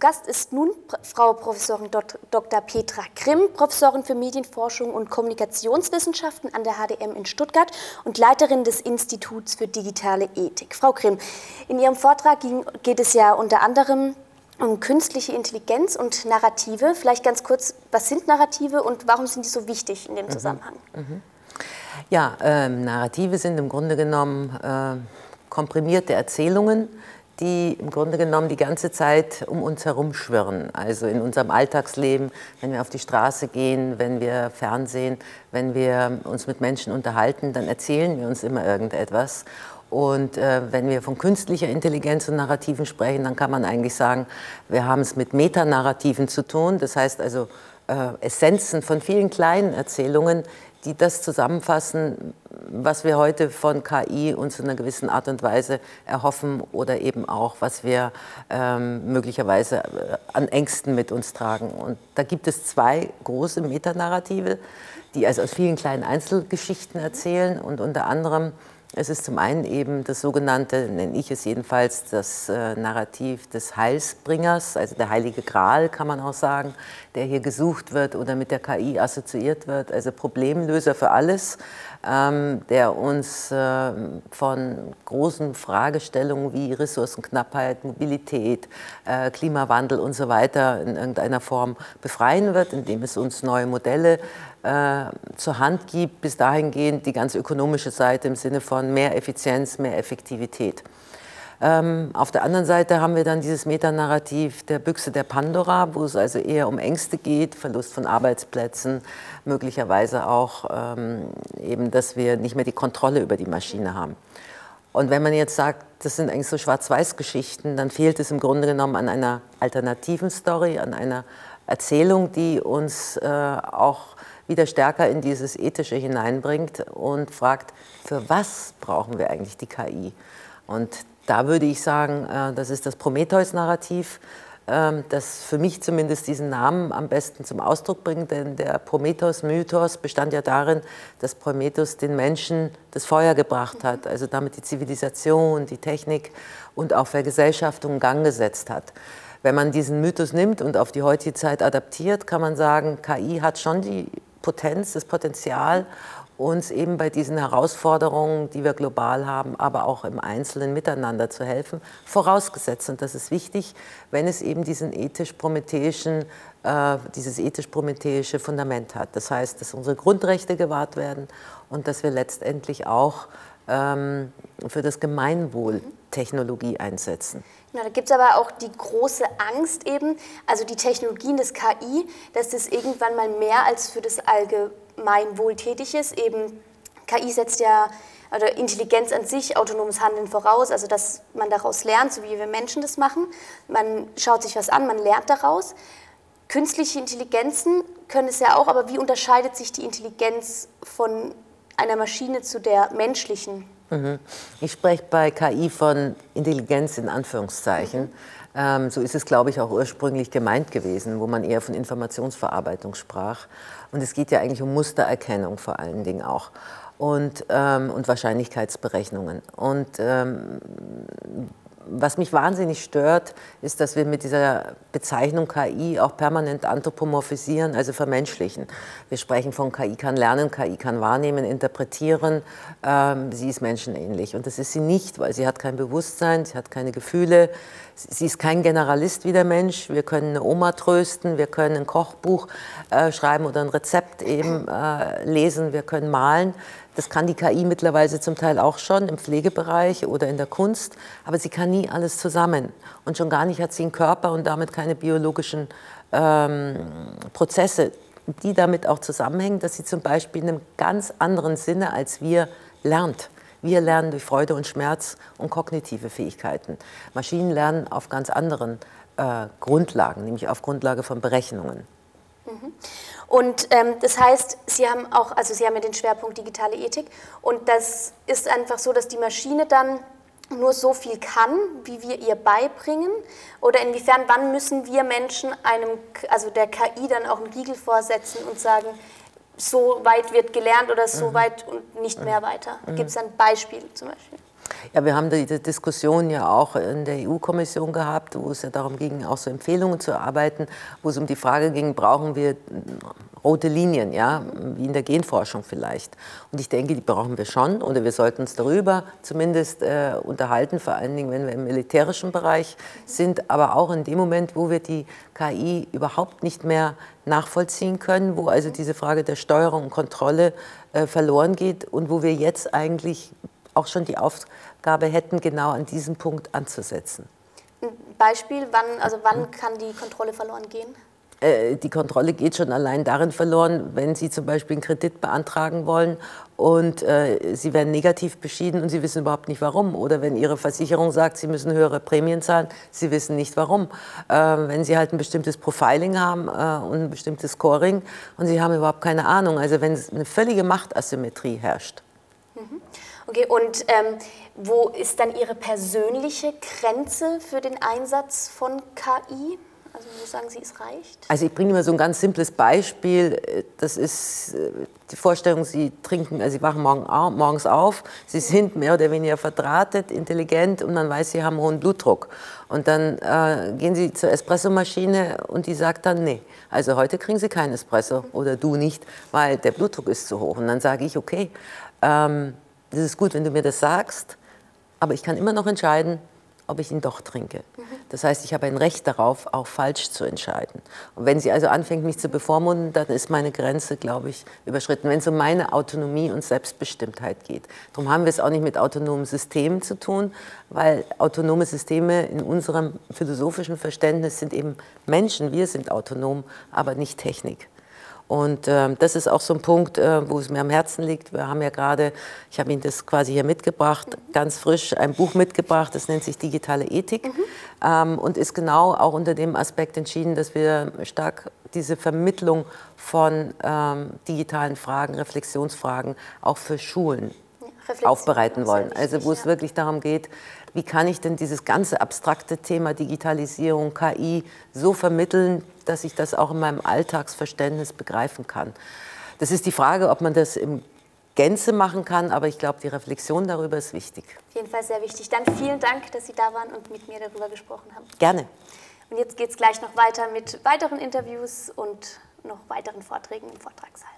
Gast ist nun Frau Professorin Dr. Petra Grimm, Professorin für Medienforschung und Kommunikationswissenschaften an der HDM in Stuttgart und Leiterin des Instituts für digitale Ethik. Frau Grimm, in Ihrem Vortrag geht es ja unter anderem um künstliche Intelligenz und Narrative. Vielleicht ganz kurz, was sind Narrative und warum sind die so wichtig in dem mhm. Zusammenhang? Mhm. Ja, äh, Narrative sind im Grunde genommen äh, komprimierte Erzählungen, die im Grunde genommen die ganze Zeit um uns herum schwirren. Also in unserem Alltagsleben, wenn wir auf die Straße gehen, wenn wir Fernsehen, wenn wir uns mit Menschen unterhalten, dann erzählen wir uns immer irgendetwas. Und äh, wenn wir von künstlicher Intelligenz und Narrativen sprechen, dann kann man eigentlich sagen, wir haben es mit Metanarrativen zu tun. Das heißt also äh, Essenzen von vielen kleinen Erzählungen, die das zusammenfassen, was wir heute von KI uns in einer gewissen Art und Weise erhoffen oder eben auch, was wir ähm, möglicherweise äh, an Ängsten mit uns tragen. Und da gibt es zwei große Metanarrative, die also aus vielen kleinen Einzelgeschichten erzählen und unter anderem es ist zum einen eben das sogenannte, nenne ich es jedenfalls, das äh, Narrativ des Heilsbringers, also der heilige Gral kann man auch sagen, der hier gesucht wird oder mit der KI assoziiert wird, also Problemlöser für alles, ähm, der uns äh, von großen Fragestellungen wie Ressourcenknappheit, Mobilität, äh, Klimawandel und so weiter in irgendeiner Form befreien wird, indem es uns neue Modelle äh, zur Hand gibt, bis dahingehend die ganz ökonomische Seite im Sinne von mehr Effizienz, mehr Effektivität. Ähm, auf der anderen Seite haben wir dann dieses Metanarrativ der Büchse der Pandora, wo es also eher um Ängste geht, Verlust von Arbeitsplätzen, möglicherweise auch ähm, eben, dass wir nicht mehr die Kontrolle über die Maschine haben. Und wenn man jetzt sagt, das sind eigentlich so Schwarz-Weiß-Geschichten, dann fehlt es im Grunde genommen an einer alternativen Story, an einer Erzählung, die uns äh, auch wieder stärker in dieses Ethische hineinbringt und fragt, für was brauchen wir eigentlich die KI? Und da würde ich sagen, äh, das ist das Prometheus-Narrativ, ähm, das für mich zumindest diesen Namen am besten zum Ausdruck bringt, denn der Prometheus-Mythos bestand ja darin, dass Prometheus den Menschen das Feuer gebracht hat, also damit die Zivilisation, die Technik und auch Vergesellschaftung in Gang gesetzt hat. Wenn man diesen Mythos nimmt und auf die heutige Zeit adaptiert, kann man sagen, KI hat schon die Potenz, das Potenzial, uns eben bei diesen Herausforderungen, die wir global haben, aber auch im Einzelnen miteinander zu helfen, vorausgesetzt. Und das ist wichtig, wenn es eben diesen ethisch-prometheischen, äh, dieses ethisch-prometheische Fundament hat. Das heißt, dass unsere Grundrechte gewahrt werden und dass wir letztendlich auch ähm, für das Gemeinwohl Technologie einsetzen. Ja, da gibt es aber auch die große Angst eben, also die Technologien des KI, dass das irgendwann mal mehr als für das Allgemeinwohl tätig ist. Eben KI setzt ja, oder Intelligenz an sich, autonomes Handeln voraus, also dass man daraus lernt, so wie wir Menschen das machen. Man schaut sich was an, man lernt daraus. Künstliche Intelligenzen können es ja auch, aber wie unterscheidet sich die Intelligenz von einer Maschine zu der menschlichen? Mhm. Ich spreche bei KI von Intelligenz in Anführungszeichen. Mhm. Ähm, so ist es, glaube ich, auch ursprünglich gemeint gewesen, wo man eher von Informationsverarbeitung sprach. Und es geht ja eigentlich um Mustererkennung vor allen Dingen auch und, ähm, und Wahrscheinlichkeitsberechnungen. Und ähm, was mich wahnsinnig stört, ist, dass wir mit dieser Bezeichnung KI auch permanent anthropomorphisieren, also vermenschlichen. Wir sprechen von KI kann lernen, KI kann wahrnehmen, interpretieren, ähm, sie ist menschenähnlich. Und das ist sie nicht, weil sie hat kein Bewusstsein, sie hat keine Gefühle, sie ist kein Generalist wie der Mensch. Wir können eine Oma trösten, wir können ein Kochbuch äh, schreiben oder ein Rezept eben äh, lesen, wir können malen. Das kann die KI mittlerweile zum Teil auch schon im Pflegebereich oder in der Kunst, aber sie kann nie alles zusammen. Und schon gar nicht hat sie einen Körper und damit keine biologischen ähm, Prozesse, die damit auch zusammenhängen, dass sie zum Beispiel in einem ganz anderen Sinne als wir lernt. Wir lernen durch Freude und Schmerz und kognitive Fähigkeiten. Maschinen lernen auf ganz anderen äh, Grundlagen, nämlich auf Grundlage von Berechnungen. Mhm. Und ähm, das heißt, Sie haben auch, also Sie haben ja den Schwerpunkt digitale Ethik und das ist einfach so, dass die Maschine dann nur so viel kann, wie wir ihr beibringen? Oder inwiefern, wann müssen wir Menschen einem, also der KI dann auch einen Riegel vorsetzen und sagen, so weit wird gelernt oder so mhm. weit und nicht mehr weiter? Mhm. Gibt es ein Beispiel zum Beispiel? Ja, wir haben diese Diskussion ja auch in der EU-Kommission gehabt, wo es ja darum ging, auch so Empfehlungen zu erarbeiten, wo es um die Frage ging, brauchen wir rote Linien, ja, wie in der Genforschung vielleicht. Und ich denke, die brauchen wir schon oder wir sollten uns darüber zumindest äh, unterhalten, vor allen Dingen, wenn wir im militärischen Bereich sind, aber auch in dem Moment, wo wir die KI überhaupt nicht mehr nachvollziehen können, wo also diese Frage der Steuerung und Kontrolle äh, verloren geht und wo wir jetzt eigentlich auch schon die Aufgabe hätten, genau an diesem Punkt anzusetzen. Ein Beispiel, wann, also wann kann die Kontrolle verloren gehen? Äh, die Kontrolle geht schon allein darin verloren, wenn Sie zum Beispiel einen Kredit beantragen wollen und äh, Sie werden negativ beschieden und Sie wissen überhaupt nicht warum. Oder wenn Ihre Versicherung sagt, Sie müssen höhere Prämien zahlen, Sie wissen nicht warum. Äh, wenn Sie halt ein bestimmtes Profiling haben äh, und ein bestimmtes Scoring und Sie haben überhaupt keine Ahnung. Also wenn eine völlige Machtasymmetrie herrscht. Mhm. Okay, und ähm, wo ist dann Ihre persönliche Grenze für den Einsatz von KI? Also wo sagen Sie, es reicht? Also ich bringe immer so ein ganz simples Beispiel. Das ist die Vorstellung, Sie trinken, also Sie wachen morgen, morgens auf, Sie sind mehr oder weniger verdrahtet, intelligent und man weiß, Sie haben hohen Blutdruck. Und dann äh, gehen Sie zur Espressomaschine und die sagt dann, nee, also heute kriegen Sie keinen Espresso oder du nicht, weil der Blutdruck ist zu hoch. Und dann sage ich, okay, ähm, das ist gut, wenn du mir das sagst, aber ich kann immer noch entscheiden, ob ich ihn doch trinke. Das heißt, ich habe ein Recht darauf, auch falsch zu entscheiden. Und wenn sie also anfängt, mich zu bevormunden, dann ist meine Grenze, glaube ich, überschritten. Wenn es um meine Autonomie und Selbstbestimmtheit geht. Darum haben wir es auch nicht mit autonomen Systemen zu tun, weil autonome Systeme in unserem philosophischen Verständnis sind eben Menschen. Wir sind autonom, aber nicht Technik. Und äh, das ist auch so ein Punkt, äh, wo es mir am Herzen liegt. Wir haben ja gerade, ich habe Ihnen das quasi hier mitgebracht, ganz frisch ein Buch mitgebracht, das nennt sich Digitale Ethik mhm. ähm, und ist genau auch unter dem Aspekt entschieden, dass wir stark diese Vermittlung von ähm, digitalen Fragen, Reflexionsfragen auch für Schulen aufbereiten wollen. Also wo es wirklich darum geht, wie kann ich denn dieses ganze abstrakte Thema Digitalisierung, KI so vermitteln, dass ich das auch in meinem Alltagsverständnis begreifen kann. Das ist die Frage, ob man das im Gänze machen kann, aber ich glaube, die Reflexion darüber ist wichtig. Auf jeden Fall sehr wichtig. Dann vielen Dank, dass Sie da waren und mit mir darüber gesprochen haben. Gerne. Und jetzt geht es gleich noch weiter mit weiteren Interviews und noch weiteren Vorträgen im Vortragssaal.